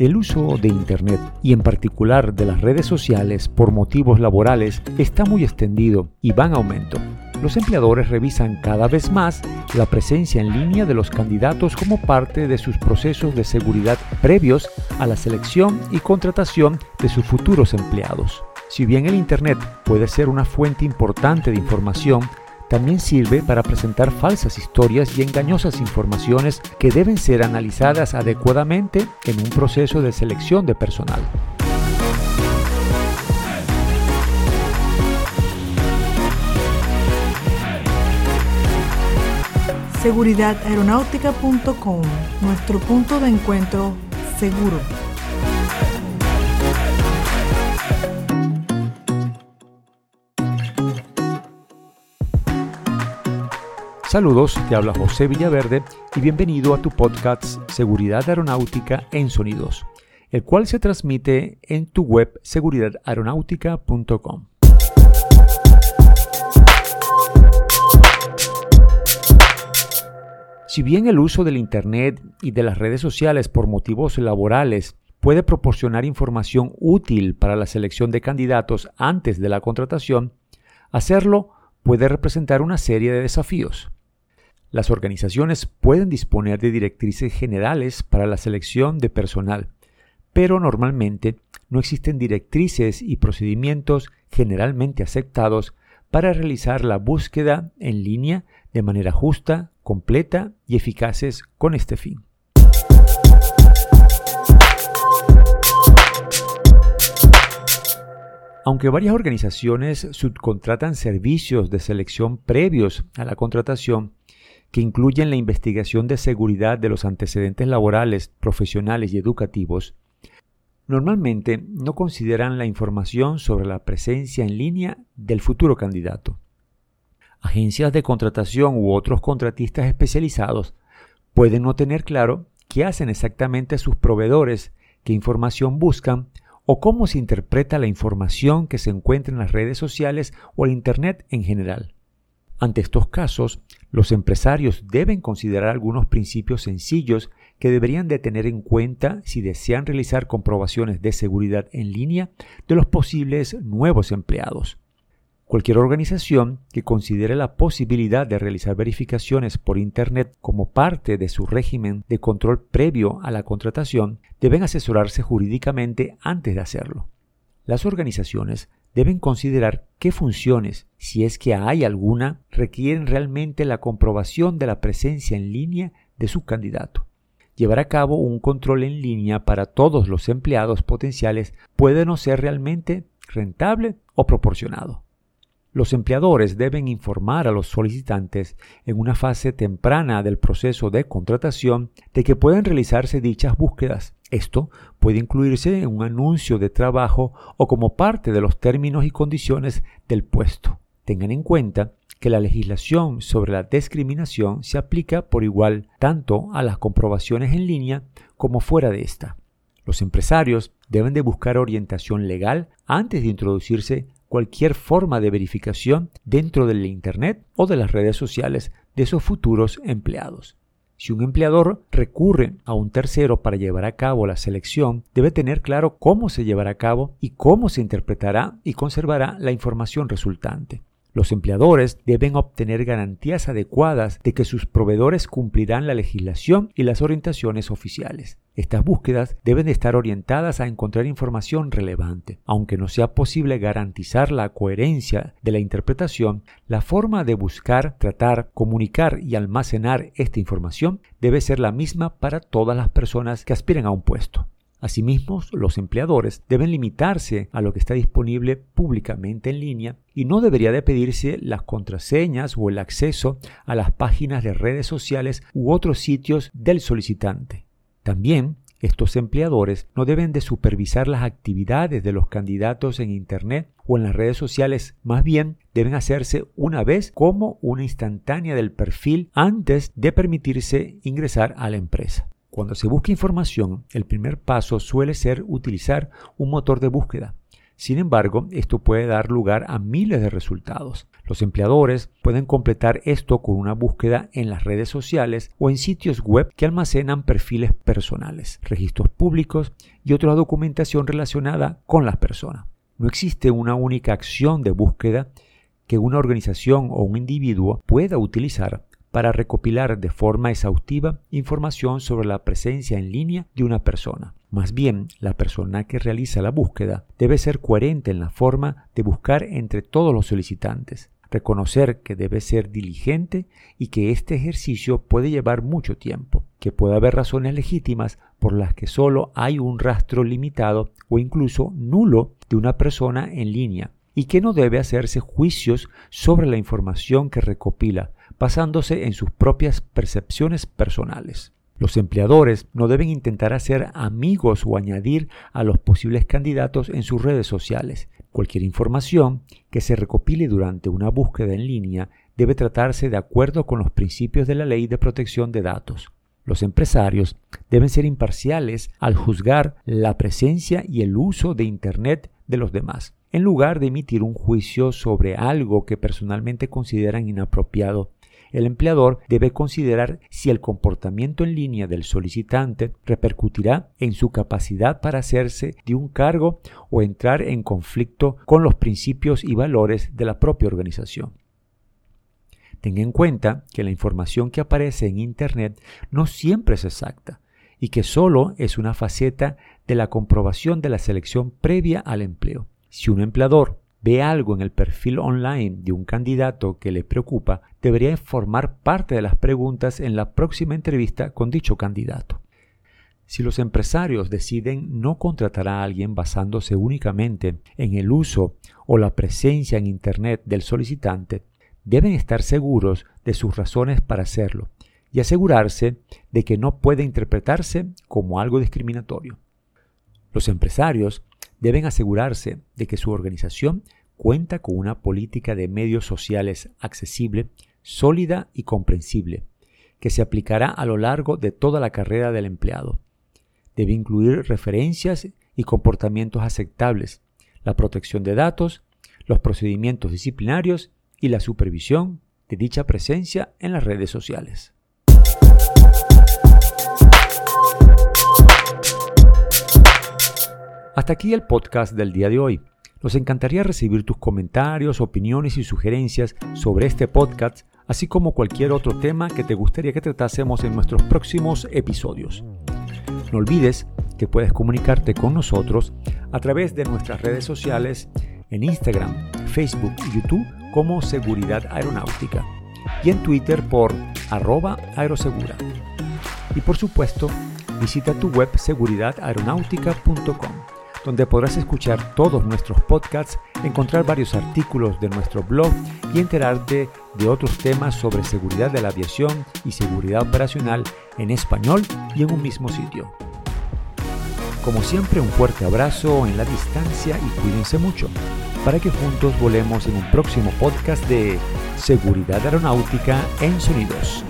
El uso de Internet y en particular de las redes sociales por motivos laborales está muy extendido y va en aumento. Los empleadores revisan cada vez más la presencia en línea de los candidatos como parte de sus procesos de seguridad previos a la selección y contratación de sus futuros empleados. Si bien el Internet puede ser una fuente importante de información, también sirve para presentar falsas historias y engañosas informaciones que deben ser analizadas adecuadamente en un proceso de selección de personal. Seguridadaeronáutica.com, nuestro punto de encuentro seguro. Saludos, te habla José Villaverde y bienvenido a tu podcast Seguridad Aeronáutica en Sonidos, el cual se transmite en tu web seguridadaeronáutica.com. Si bien el uso del Internet y de las redes sociales por motivos laborales puede proporcionar información útil para la selección de candidatos antes de la contratación, hacerlo puede representar una serie de desafíos. Las organizaciones pueden disponer de directrices generales para la selección de personal, pero normalmente no existen directrices y procedimientos generalmente aceptados para realizar la búsqueda en línea de manera justa, completa y eficaces con este fin. Aunque varias organizaciones subcontratan servicios de selección previos a la contratación, que incluyen la investigación de seguridad de los antecedentes laborales, profesionales y educativos, normalmente no consideran la información sobre la presencia en línea del futuro candidato. Agencias de contratación u otros contratistas especializados pueden no tener claro qué hacen exactamente sus proveedores, qué información buscan o cómo se interpreta la información que se encuentra en las redes sociales o en Internet en general. Ante estos casos, los empresarios deben considerar algunos principios sencillos que deberían de tener en cuenta si desean realizar comprobaciones de seguridad en línea de los posibles nuevos empleados. Cualquier organización que considere la posibilidad de realizar verificaciones por Internet como parte de su régimen de control previo a la contratación deben asesorarse jurídicamente antes de hacerlo. Las organizaciones deben considerar qué funciones, si es que hay alguna, requieren realmente la comprobación de la presencia en línea de su candidato. Llevar a cabo un control en línea para todos los empleados potenciales puede no ser realmente rentable o proporcionado. Los empleadores deben informar a los solicitantes en una fase temprana del proceso de contratación de que pueden realizarse dichas búsquedas. Esto puede incluirse en un anuncio de trabajo o como parte de los términos y condiciones del puesto. Tengan en cuenta que la legislación sobre la discriminación se aplica por igual tanto a las comprobaciones en línea como fuera de esta. Los empresarios deben de buscar orientación legal antes de introducirse cualquier forma de verificación dentro del Internet o de las redes sociales de esos futuros empleados. Si un empleador recurre a un tercero para llevar a cabo la selección, debe tener claro cómo se llevará a cabo y cómo se interpretará y conservará la información resultante. Los empleadores deben obtener garantías adecuadas de que sus proveedores cumplirán la legislación y las orientaciones oficiales. Estas búsquedas deben estar orientadas a encontrar información relevante. Aunque no sea posible garantizar la coherencia de la interpretación, la forma de buscar, tratar, comunicar y almacenar esta información debe ser la misma para todas las personas que aspiren a un puesto. Asimismo, los empleadores deben limitarse a lo que está disponible públicamente en línea y no debería de pedirse las contraseñas o el acceso a las páginas de redes sociales u otros sitios del solicitante. También estos empleadores no deben de supervisar las actividades de los candidatos en Internet o en las redes sociales, más bien deben hacerse una vez como una instantánea del perfil antes de permitirse ingresar a la empresa. Cuando se busca información, el primer paso suele ser utilizar un motor de búsqueda. Sin embargo, esto puede dar lugar a miles de resultados. Los empleadores pueden completar esto con una búsqueda en las redes sociales o en sitios web que almacenan perfiles personales, registros públicos y otra documentación relacionada con las personas. No existe una única acción de búsqueda que una organización o un individuo pueda utilizar para recopilar de forma exhaustiva información sobre la presencia en línea de una persona. Más bien, la persona que realiza la búsqueda debe ser coherente en la forma de buscar entre todos los solicitantes, reconocer que debe ser diligente y que este ejercicio puede llevar mucho tiempo, que puede haber razones legítimas por las que solo hay un rastro limitado o incluso nulo de una persona en línea y que no debe hacerse juicios sobre la información que recopila, basándose en sus propias percepciones personales. Los empleadores no deben intentar hacer amigos o añadir a los posibles candidatos en sus redes sociales. Cualquier información que se recopile durante una búsqueda en línea debe tratarse de acuerdo con los principios de la ley de protección de datos. Los empresarios deben ser imparciales al juzgar la presencia y el uso de Internet de los demás, en lugar de emitir un juicio sobre algo que personalmente consideran inapropiado el empleador debe considerar si el comportamiento en línea del solicitante repercutirá en su capacidad para hacerse de un cargo o entrar en conflicto con los principios y valores de la propia organización. Tenga en cuenta que la información que aparece en Internet no siempre es exacta y que solo es una faceta de la comprobación de la selección previa al empleo. Si un empleador ve algo en el perfil online de un candidato que le preocupa, debería formar parte de las preguntas en la próxima entrevista con dicho candidato. Si los empresarios deciden no contratar a alguien basándose únicamente en el uso o la presencia en Internet del solicitante, deben estar seguros de sus razones para hacerlo y asegurarse de que no puede interpretarse como algo discriminatorio. Los empresarios deben asegurarse de que su organización cuenta con una política de medios sociales accesible, sólida y comprensible, que se aplicará a lo largo de toda la carrera del empleado. Debe incluir referencias y comportamientos aceptables, la protección de datos, los procedimientos disciplinarios y la supervisión de dicha presencia en las redes sociales. Hasta aquí el podcast del día de hoy. Nos encantaría recibir tus comentarios, opiniones y sugerencias sobre este podcast, así como cualquier otro tema que te gustaría que tratásemos en nuestros próximos episodios. No olvides que puedes comunicarte con nosotros a través de nuestras redes sociales en Instagram, Facebook y YouTube como Seguridad Aeronáutica y en Twitter por arroba aerosegura. Y por supuesto, visita tu web seguridadaeronáutica.com donde podrás escuchar todos nuestros podcasts, encontrar varios artículos de nuestro blog y enterarte de otros temas sobre seguridad de la aviación y seguridad operacional en español y en un mismo sitio. Como siempre, un fuerte abrazo en la distancia y cuídense mucho para que juntos volemos en un próximo podcast de Seguridad Aeronáutica en Sonidos.